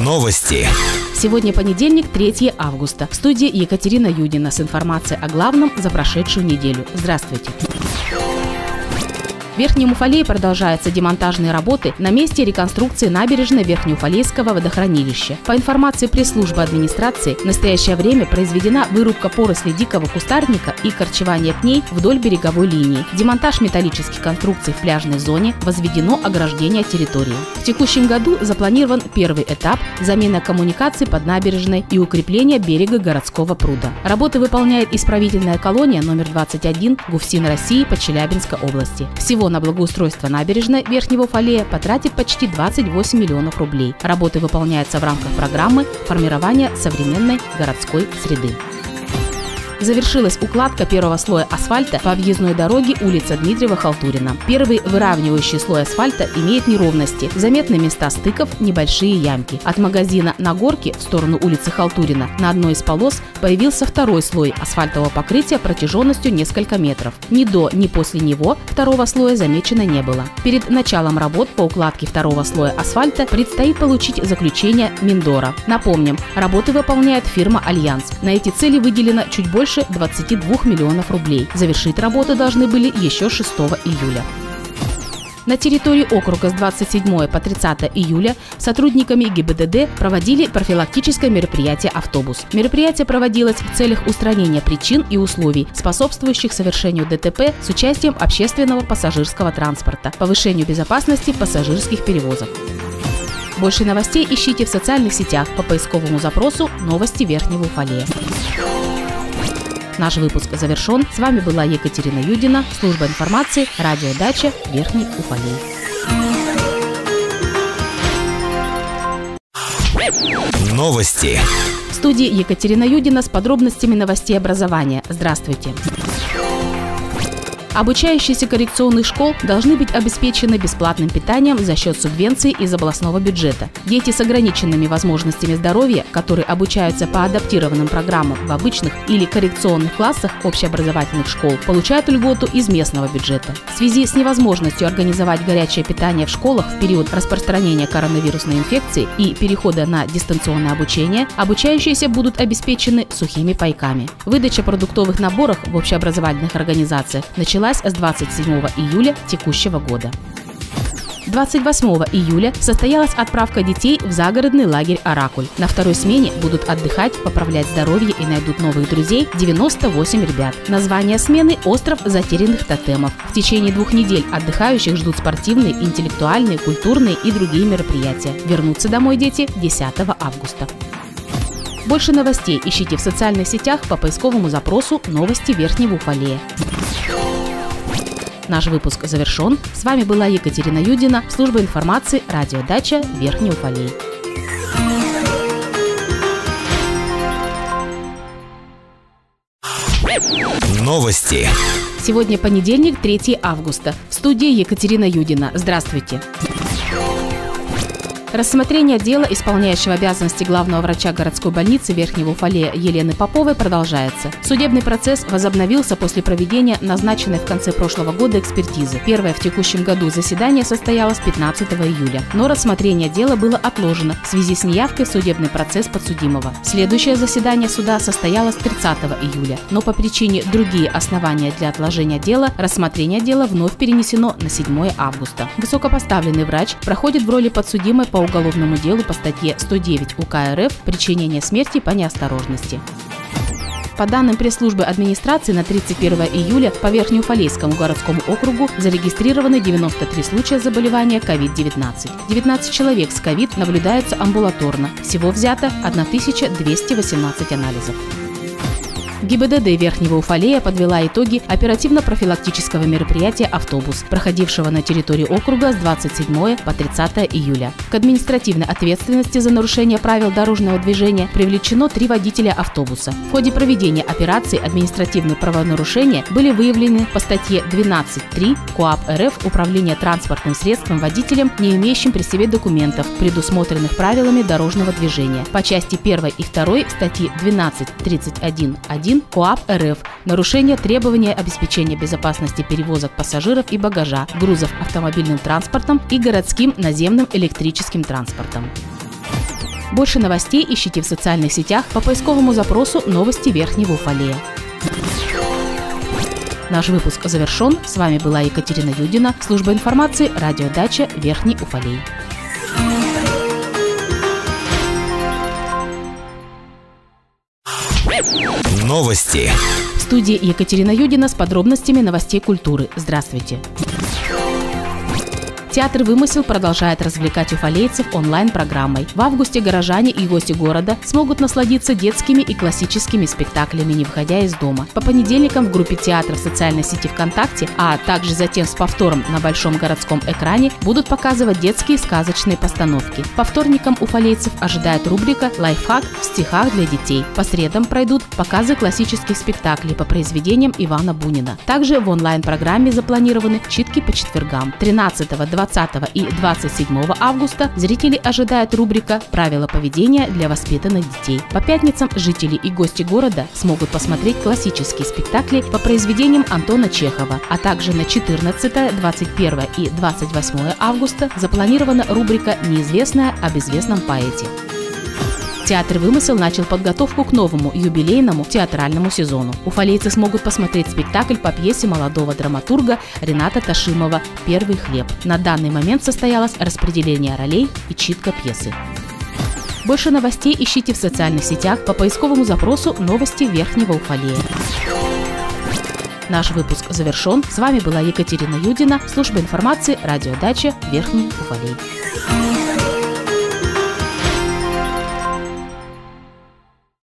Новости. Сегодня понедельник, 3 августа. В студии Екатерина Юдина с информацией о главном за прошедшую неделю. Здравствуйте. В Верхнем Уфалее продолжаются демонтажные работы на месте реконструкции набережной Верхнеуфалейского водохранилища. По информации пресс-службы администрации, в настоящее время произведена вырубка поросли дикого кустарника и корчевание пней вдоль береговой линии, демонтаж металлических конструкций в пляжной зоне, возведено ограждение территории. В текущем году запланирован первый этап – замена коммуникаций под набережной и укрепление берега городского пруда. Работы выполняет исправительная колония номер 21 ГУФСИН России по Челябинской области. Всего на благоустройство набережной Верхнего Уфалея потратит почти 28 миллионов рублей. Работы выполняются в рамках программы формирования современной городской среды завершилась укладка первого слоя асфальта по объездной дороге улица Дмитриева-Халтурина. Первый выравнивающий слой асфальта имеет неровности, заметны места стыков, небольшие ямки. От магазина на горке в сторону улицы Халтурина на одной из полос появился второй слой асфальтового покрытия протяженностью несколько метров. Ни до, ни после него второго слоя замечено не было. Перед началом работ по укладке второго слоя асфальта предстоит получить заключение Миндора. Напомним, работы выполняет фирма «Альянс». На эти цели выделено чуть больше больше 22 миллионов рублей. Завершить работы должны были еще 6 июля. На территории округа с 27 по 30 июля сотрудниками ГИБДД проводили профилактическое мероприятие «Автобус». Мероприятие проводилось в целях устранения причин и условий, способствующих совершению ДТП с участием общественного пассажирского транспорта, повышению безопасности пассажирских перевозок. Больше новостей ищите в социальных сетях по поисковому запросу «Новости Верхнего Уфалея». Наш выпуск завершен. С вами была Екатерина Юдина, служба информации, радиодача Верхний Уфалей. Новости. В студии Екатерина Юдина с подробностями новостей образования. Здравствуйте. Обучающиеся коррекционных школ должны быть обеспечены бесплатным питанием за счет субвенций из областного бюджета. Дети с ограниченными возможностями здоровья, которые обучаются по адаптированным программам в обычных или коррекционных классах общеобразовательных школ, получают льготу из местного бюджета. В связи с невозможностью организовать горячее питание в школах в период распространения коронавирусной инфекции и перехода на дистанционное обучение, обучающиеся будут обеспечены сухими пайками. Выдача продуктовых наборов в общеобразовательных организациях началась началась с 27 июля текущего года. 28 июля состоялась отправка детей в загородный лагерь «Оракуль». На второй смене будут отдыхать, поправлять здоровье и найдут новых друзей 98 ребят. Название смены – «Остров затерянных тотемов». В течение двух недель отдыхающих ждут спортивные, интеллектуальные, культурные и другие мероприятия. Вернутся домой дети 10 августа. Больше новостей ищите в социальных сетях по поисковому запросу «Новости Верхнего Уфалея». Наш выпуск завершен. С вами была Екатерина Юдина, служба информации, радиодача Верхний Уфалей. Новости. Сегодня понедельник, 3 августа. В студии Екатерина Юдина. Здравствуйте. Рассмотрение дела исполняющего обязанности главного врача городской больницы Верхнего Уфалея Елены Поповой продолжается. Судебный процесс возобновился после проведения назначенной в конце прошлого года экспертизы. Первое в текущем году заседание состоялось 15 июля, но рассмотрение дела было отложено в связи с неявкой в судебный процесс подсудимого. Следующее заседание суда состоялось 30 июля, но по причине другие основания для отложения дела рассмотрение дела вновь перенесено на 7 августа. Высокопоставленный врач проходит в роли подсудимой по уголовному делу по статье 109 УК РФ «Причинение смерти по неосторожности». По данным пресс-службы администрации, на 31 июля по Верхнеуфалейскому городскому округу зарегистрированы 93 случая заболевания COVID-19. 19 человек с COVID наблюдаются амбулаторно. Всего взято 1218 анализов. ГИБДД Верхнего Уфалея подвела итоги оперативно-профилактического мероприятия «Автобус», проходившего на территории округа с 27 по 30 июля. К административной ответственности за нарушение правил дорожного движения привлечено три водителя автобуса. В ходе проведения операции административные правонарушения были выявлены по статье 12.3 КОАП РФ «Управление транспортным средством водителем, не имеющим при себе документов, предусмотренных правилами дорожного движения». По части 1 и 2 статьи 12.31.1 1 КОАП РФ нарушение требования обеспечения безопасности перевозок пассажиров и багажа, грузов автомобильным транспортом и городским наземным электрическим транспортом. Больше новостей ищите в социальных сетях по поисковому запросу «Новости Верхнего Уфалея». Наш выпуск завершен. С вами была Екатерина Юдина, служба информации, радиодача Верхний Уфалей. Новости. В студии Екатерина Юдина с подробностями новостей культуры. Здравствуйте. Театр «Вымысел» продолжает развлекать уфалейцев онлайн-программой. В августе горожане и гости города смогут насладиться детскими и классическими спектаклями, не выходя из дома. По понедельникам в группе театра в социальной сети ВКонтакте, а также затем с повтором на большом городском экране будут показывать детские сказочные постановки. По вторникам уфалейцев ожидает рубрика «Лайфхак в стихах для детей». По средам пройдут показы классических спектаклей по произведениям Ивана Бунина. Также в онлайн-программе запланированы читки по четвергам. 13, 20 20 и 27 августа зрители ожидает рубрика «Правила поведения для воспитанных детей». По пятницам жители и гости города смогут посмотреть классические спектакли по произведениям Антона Чехова, а также на 14, 21 и 28 августа запланирована рубрика «Неизвестная об известном поэте». Театр «Вымысел» начал подготовку к новому юбилейному театральному сезону. Уфалейцы смогут посмотреть спектакль по пьесе молодого драматурга Рената Ташимова «Первый хлеб». На данный момент состоялось распределение ролей и читка пьесы. Больше новостей ищите в социальных сетях по поисковому запросу «Новости Верхнего Уфалея». Наш выпуск завершен. С вами была Екатерина Юдина, служба информации, радиодача Верхний Уфалей.